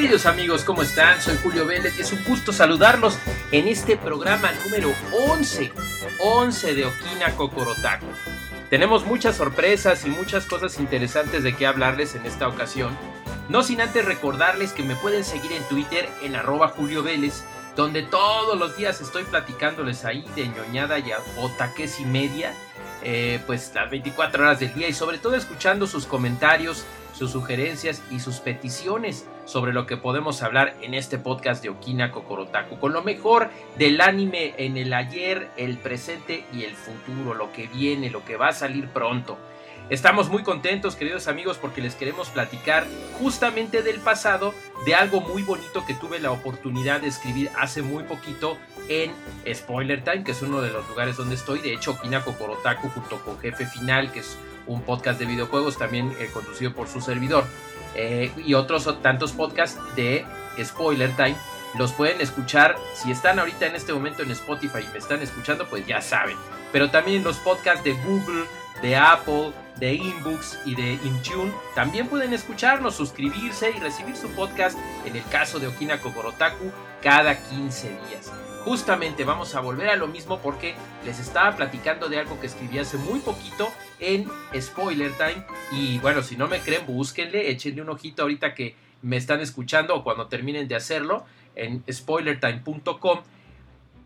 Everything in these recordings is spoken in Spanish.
Queridos amigos, ¿cómo están? Soy Julio Vélez y es un gusto saludarlos en este programa número 11, 11 de Okina Kokorotaku. Tenemos muchas sorpresas y muchas cosas interesantes de qué hablarles en esta ocasión. No sin antes recordarles que me pueden seguir en Twitter en arroba Julio Vélez, donde todos los días estoy platicándoles ahí de ñoñada y otaques y media, eh, pues las 24 horas del día y sobre todo escuchando sus comentarios, sus sugerencias y sus peticiones sobre lo que podemos hablar en este podcast de Okina Kokorotaku, con lo mejor del anime en el ayer, el presente y el futuro, lo que viene, lo que va a salir pronto. Estamos muy contentos, queridos amigos, porque les queremos platicar justamente del pasado, de algo muy bonito que tuve la oportunidad de escribir hace muy poquito en Spoiler Time, que es uno de los lugares donde estoy. De hecho, Okina Kokorotaku junto con Jefe Final, que es un podcast de videojuegos también eh, conducido por su servidor. Eh, y otros tantos podcasts de Spoiler Time. Los pueden escuchar si están ahorita en este momento en Spotify y me están escuchando, pues ya saben. Pero también los podcasts de Google, de Apple, de Inbooks y de Intune también pueden escucharnos, suscribirse y recibir su podcast en el caso de Okina Kokorotaku cada 15 días. Justamente vamos a volver a lo mismo porque les estaba platicando de algo que escribí hace muy poquito en Spoiler Time. Y bueno, si no me creen, búsquenle, échenle un ojito ahorita que me están escuchando o cuando terminen de hacerlo en spoilertime.com.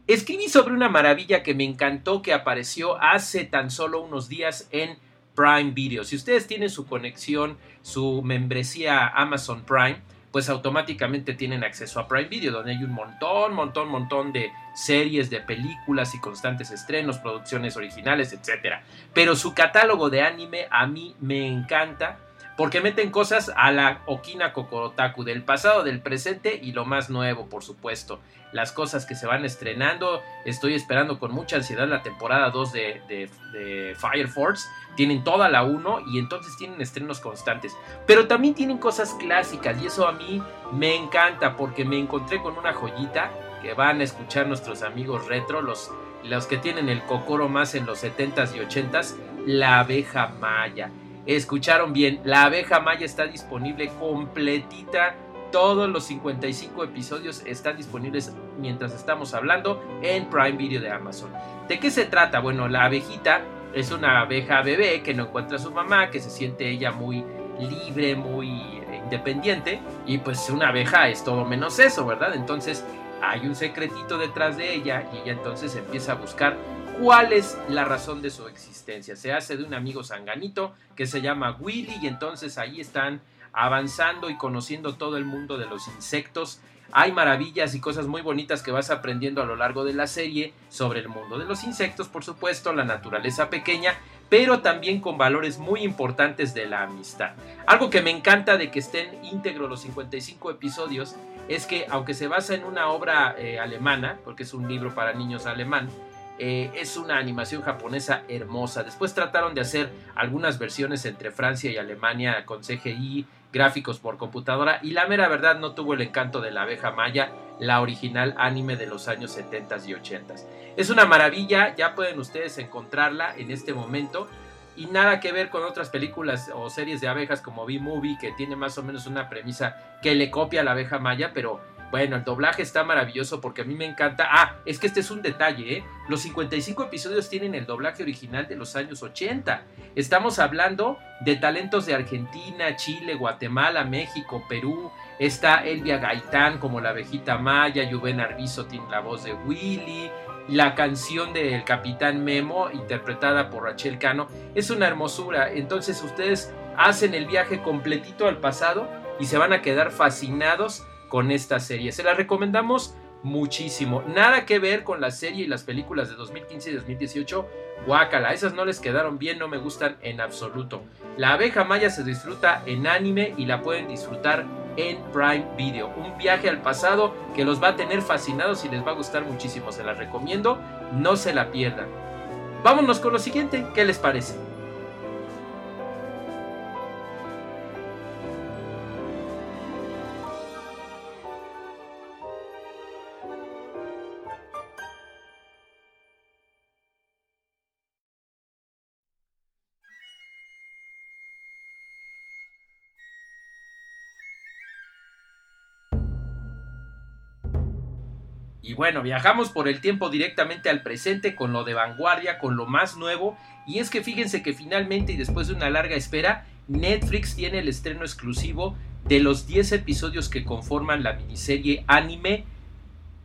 Escribí sobre una maravilla que me encantó que apareció hace tan solo unos días en Prime Video. Si ustedes tienen su conexión, su membresía Amazon Prime, pues automáticamente tienen acceso a Prime Video, donde hay un montón, montón, montón de series, de películas y constantes estrenos, producciones originales, etc. Pero su catálogo de anime a mí me encanta porque meten cosas a la Okina Kokorotaku del pasado, del presente y lo más nuevo, por supuesto. Las cosas que se van estrenando, estoy esperando con mucha ansiedad la temporada 2 de, de, Fire Force tienen toda la 1 y entonces tienen estrenos constantes. Pero también tienen cosas clásicas y eso a mí me encanta porque me encontré con una joyita que van a escuchar nuestros amigos retro, los, los que tienen el cocoro más en los 70s y 80s, la abeja maya. Escucharon bien, la abeja maya está disponible completita. Todos los 55 episodios están disponibles mientras estamos hablando en Prime Video de Amazon. ¿De qué se trata? Bueno, la abejita es una abeja bebé que no encuentra a su mamá, que se siente ella muy libre, muy independiente, y pues una abeja es todo menos eso, ¿verdad? Entonces hay un secretito detrás de ella y ella entonces empieza a buscar cuál es la razón de su existencia. Se hace de un amigo sanganito que se llama Willy y entonces ahí están avanzando y conociendo todo el mundo de los insectos hay maravillas y cosas muy bonitas que vas aprendiendo a lo largo de la serie sobre el mundo de los insectos, por supuesto, la naturaleza pequeña, pero también con valores muy importantes de la amistad. Algo que me encanta de que estén íntegros los 55 episodios es que aunque se basa en una obra eh, alemana, porque es un libro para niños alemán, eh, es una animación japonesa hermosa. Después trataron de hacer algunas versiones entre Francia y Alemania con CGI gráficos por computadora y la mera verdad no tuvo el encanto de la abeja maya, la original anime de los años 70 y 80. Es una maravilla, ya pueden ustedes encontrarla en este momento y nada que ver con otras películas o series de abejas como B-Movie que tiene más o menos una premisa que le copia a la abeja maya, pero bueno, el doblaje está maravilloso porque a mí me encanta. Ah, es que este es un detalle, ¿eh? Los 55 episodios tienen el doblaje original de los años 80. Estamos hablando de talentos de Argentina, Chile, Guatemala, México, Perú. Está Elvia Gaitán como la abejita maya, Juven Arbizo tiene la voz de Willy. La canción del Capitán Memo, interpretada por Rachel Cano, es una hermosura. Entonces ustedes hacen el viaje completito al pasado y se van a quedar fascinados con esta serie. Se la recomendamos muchísimo. Nada que ver con la serie y las películas de 2015 y 2018. Guácala, esas no les quedaron bien, no me gustan en absoluto. La abeja maya se disfruta en anime y la pueden disfrutar en Prime Video. Un viaje al pasado que los va a tener fascinados y les va a gustar muchísimo. Se las recomiendo, no se la pierdan. Vámonos con lo siguiente, ¿qué les parece? Y bueno, viajamos por el tiempo directamente al presente con lo de vanguardia, con lo más nuevo. Y es que fíjense que finalmente y después de una larga espera, Netflix tiene el estreno exclusivo de los 10 episodios que conforman la miniserie anime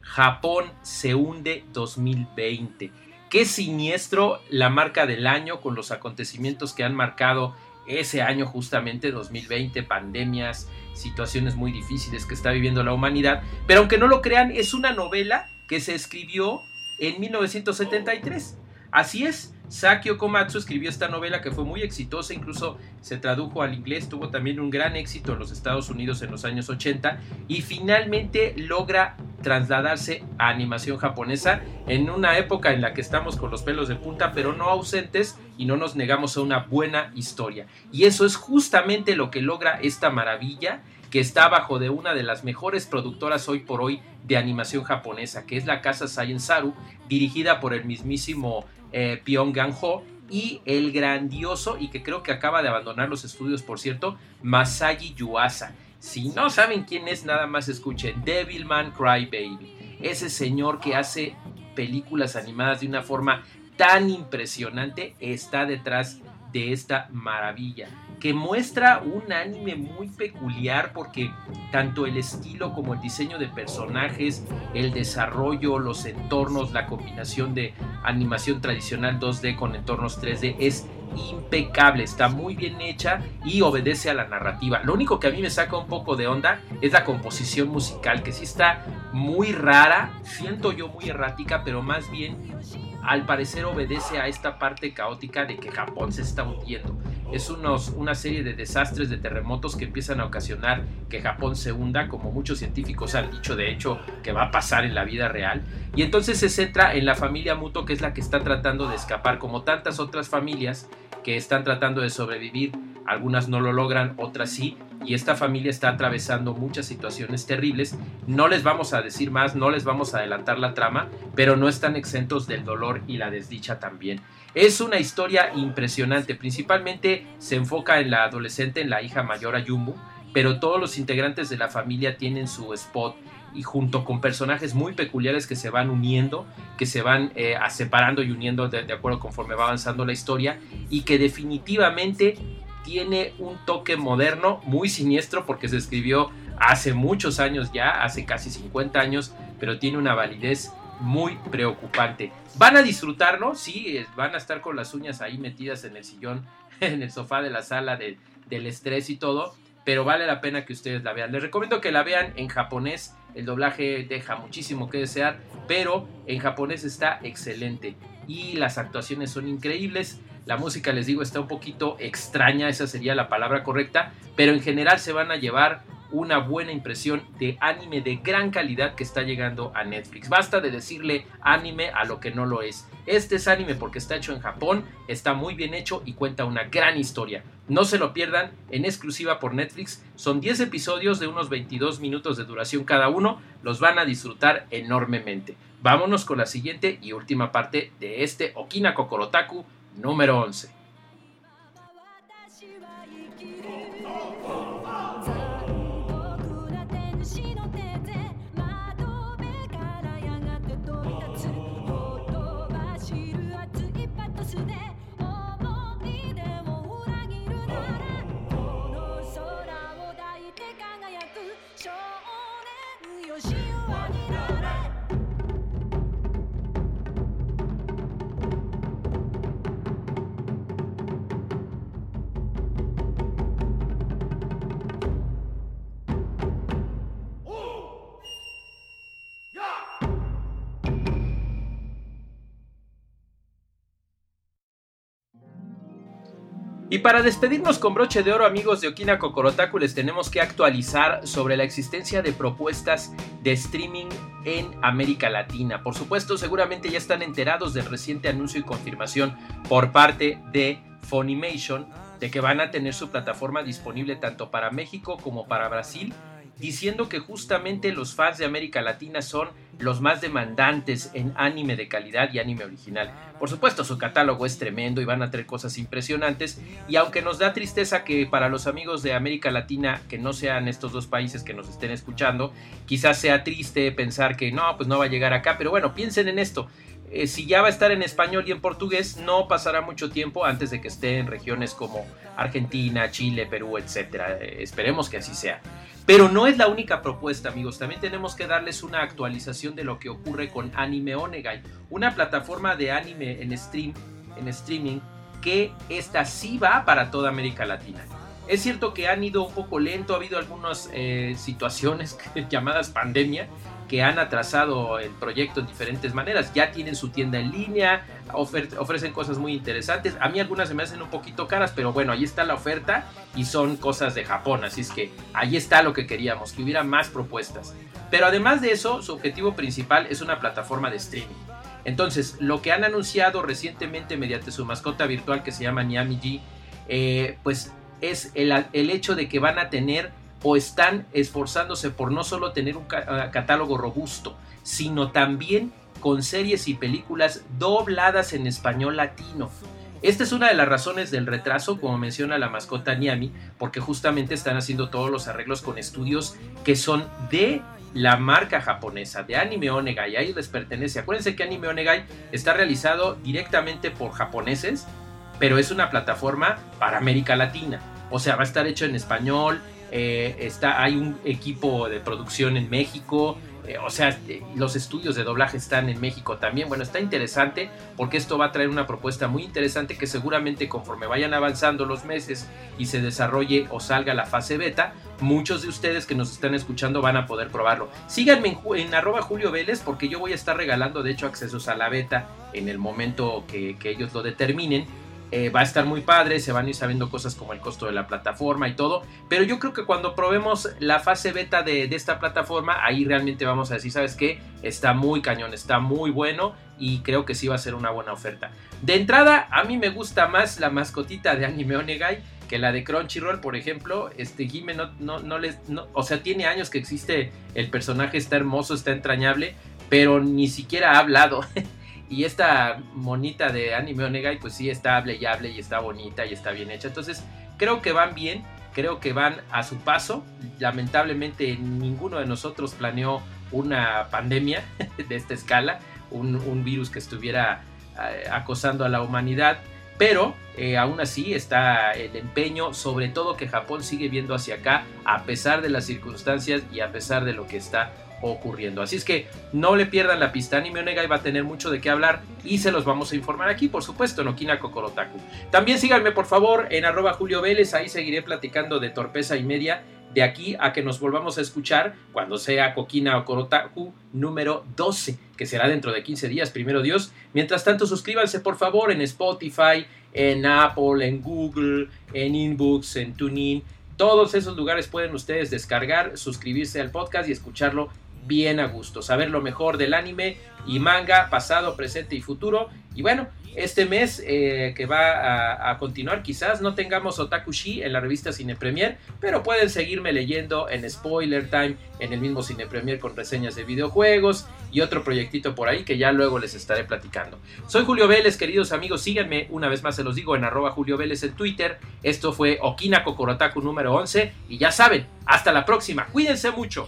Japón se hunde 2020. Qué siniestro la marca del año con los acontecimientos que han marcado ese año justamente 2020, pandemias, situaciones muy difíciles que está viviendo la humanidad. Pero aunque no lo crean, es una novela que se escribió en 1973. Así es, Sakio Komatsu escribió esta novela que fue muy exitosa, incluso se tradujo al inglés, tuvo también un gran éxito en los Estados Unidos en los años 80 y finalmente logra trasladarse a animación japonesa en una época en la que estamos con los pelos de punta, pero no ausentes y no nos negamos a una buena historia. Y eso es justamente lo que logra esta maravilla que está bajo de una de las mejores productoras hoy por hoy de animación japonesa, que es la casa Saru, dirigida por el mismísimo eh, Pyong Gang-ho y el grandioso, y que creo que acaba de abandonar los estudios, por cierto, Masagi Yuasa. Si no saben quién es, nada más escuchen Devilman Crybaby. Ese señor que hace películas animadas de una forma tan impresionante está detrás de esta maravilla que muestra un anime muy peculiar porque tanto el estilo como el diseño de personajes, el desarrollo, los entornos, la combinación de animación tradicional 2D con entornos 3D es impecable, está muy bien hecha y obedece a la narrativa. Lo único que a mí me saca un poco de onda es la composición musical, que sí está muy rara, siento yo muy errática, pero más bien al parecer obedece a esta parte caótica de que Japón se está hundiendo. Es unos, una serie de desastres, de terremotos que empiezan a ocasionar que Japón se hunda, como muchos científicos han dicho de hecho que va a pasar en la vida real. Y entonces se centra en la familia Muto, que es la que está tratando de escapar, como tantas otras familias que están tratando de sobrevivir. Algunas no lo logran, otras sí, y esta familia está atravesando muchas situaciones terribles. No les vamos a decir más, no les vamos a adelantar la trama, pero no están exentos del dolor y la desdicha también. Es una historia impresionante, principalmente se enfoca en la adolescente, en la hija mayor Ayumu, pero todos los integrantes de la familia tienen su spot y junto con personajes muy peculiares que se van uniendo, que se van eh, separando y uniendo de, de acuerdo conforme va avanzando la historia y que definitivamente tiene un toque moderno, muy siniestro porque se escribió hace muchos años ya, hace casi 50 años, pero tiene una validez muy preocupante. ¿Van a disfrutarlo? Sí, van a estar con las uñas ahí metidas en el sillón, en el sofá de la sala del estrés y todo, pero vale la pena que ustedes la vean. Les recomiendo que la vean en japonés. El doblaje deja muchísimo que desear, pero en japonés está excelente y las actuaciones son increíbles. La música, les digo, está un poquito extraña, esa sería la palabra correcta, pero en general se van a llevar una buena impresión de anime de gran calidad que está llegando a Netflix. Basta de decirle anime a lo que no lo es. Este es anime porque está hecho en Japón, está muy bien hecho y cuenta una gran historia. No se lo pierdan en exclusiva por Netflix. Son 10 episodios de unos 22 minutos de duración cada uno. Los van a disfrutar enormemente. Vámonos con la siguiente y última parte de este Okina Kokorotaku número 11. Y para despedirnos con broche de oro, amigos de Okina Kokorotaku, les tenemos que actualizar sobre la existencia de propuestas de streaming en América Latina. Por supuesto, seguramente ya están enterados del reciente anuncio y confirmación por parte de Funimation de que van a tener su plataforma disponible tanto para México como para Brasil diciendo que justamente los fans de América Latina son los más demandantes en anime de calidad y anime original. Por supuesto, su catálogo es tremendo y van a traer cosas impresionantes. Y aunque nos da tristeza que para los amigos de América Latina, que no sean estos dos países que nos estén escuchando, quizás sea triste pensar que no, pues no va a llegar acá. Pero bueno, piensen en esto. Eh, si ya va a estar en español y en portugués, no pasará mucho tiempo antes de que esté en regiones como Argentina, Chile, Perú, etc. Eh, esperemos que así sea. Pero no es la única propuesta, amigos. También tenemos que darles una actualización de lo que ocurre con Anime Onegai, una plataforma de anime en, stream, en streaming que esta sí va para toda América Latina. Es cierto que han ido un poco lento, ha habido algunas eh, situaciones llamadas pandemia que han atrasado el proyecto en diferentes maneras. Ya tienen su tienda en línea, ofrecen cosas muy interesantes. A mí algunas se me hacen un poquito caras, pero bueno, ahí está la oferta y son cosas de Japón. Así es que ahí está lo que queríamos, que hubiera más propuestas. Pero además de eso, su objetivo principal es una plataforma de streaming. Entonces, lo que han anunciado recientemente mediante su mascota virtual que se llama Niami G, eh, pues es el, el hecho de que van a tener o están esforzándose por no solo tener un ah, catálogo robusto, sino también con series y películas dobladas en español latino. Esta es una de las razones del retraso, como menciona la mascota Niami, porque justamente están haciendo todos los arreglos con estudios que son de la marca japonesa, de Anime Onegai, ahí les pertenece. Acuérdense que Anime Onegai está realizado directamente por japoneses, pero es una plataforma para América Latina. O sea, va a estar hecho en español, eh, está, hay un equipo de producción en México, eh, o sea, eh, los estudios de doblaje están en México también. Bueno, está interesante porque esto va a traer una propuesta muy interesante que seguramente conforme vayan avanzando los meses y se desarrolle o salga la fase beta, muchos de ustedes que nos están escuchando van a poder probarlo. Síganme en, arroba Julio Vélez porque yo voy a estar regalando de hecho accesos a la beta en el momento que ellos lo determinen eh, va a estar muy padre, se van a ir sabiendo cosas como el costo de la plataforma y todo, pero yo creo que cuando probemos la fase beta de, esta plataforma, ahí realmente vamos a decir, ¿sabes qué? Está muy cañón, está muy bueno y creo que sí va a ser una buena oferta. De entrada, a mí me gusta más la mascotita de Anime Onegai que la de Crunchyroll, por ejemplo, este Gime no, no, no les, o sea, tiene años que existe, el personaje está hermoso, está entrañable, pero ni siquiera ha hablado. Y esta monita de anime Onegai, pues sí está hable y hable y está bonita y está bien hecha. Entonces, creo que van bien, creo que van a su paso. Lamentablemente, ninguno de nosotros planeó una pandemia de esta escala, un, virus que estuviera eh, acosando a la humanidad. Pero eh, aún así está el empeño, sobre todo que Japón sigue viendo hacia acá, a pesar de las circunstancias y a pesar de lo que está ocurriendo. Así es que no le pierdan la pista. Anime Onegai va a tener mucho de qué hablar y se los vamos a informar aquí, por supuesto, en Okina Kokorotaku. También síganme, por favor, en arroba Julio Vélez. Ahí seguiré platicando de torpeza y media de aquí a que nos volvamos a escuchar cuando sea Kokina Okorotaku número 12, que será dentro de 15 días, primero Dios. Mientras tanto, suscríbanse por favor en Spotify, en Apple, en Google, en Inbooks, en TuneIn. Todos esos lugares pueden ustedes descargar, suscribirse al podcast y escucharlo bien a gusto, saber lo mejor del anime y manga, pasado, presente y futuro. Y bueno, este mes eh, que va a, continuar, quizás no tengamos Otakushi en la revista Cine Premier, pero pueden seguirme leyendo en Spoiler Time, en el mismo Cine Premier con reseñas de videojuegos y otro proyectito por ahí que ya luego les estaré platicando. Soy Julio Vélez, queridos amigos, síganme, una vez más se los digo, en arroba Julio Vélez en Twitter. Esto fue Okina Kokorotaku número 11 y ya saben, hasta la próxima, cuídense mucho.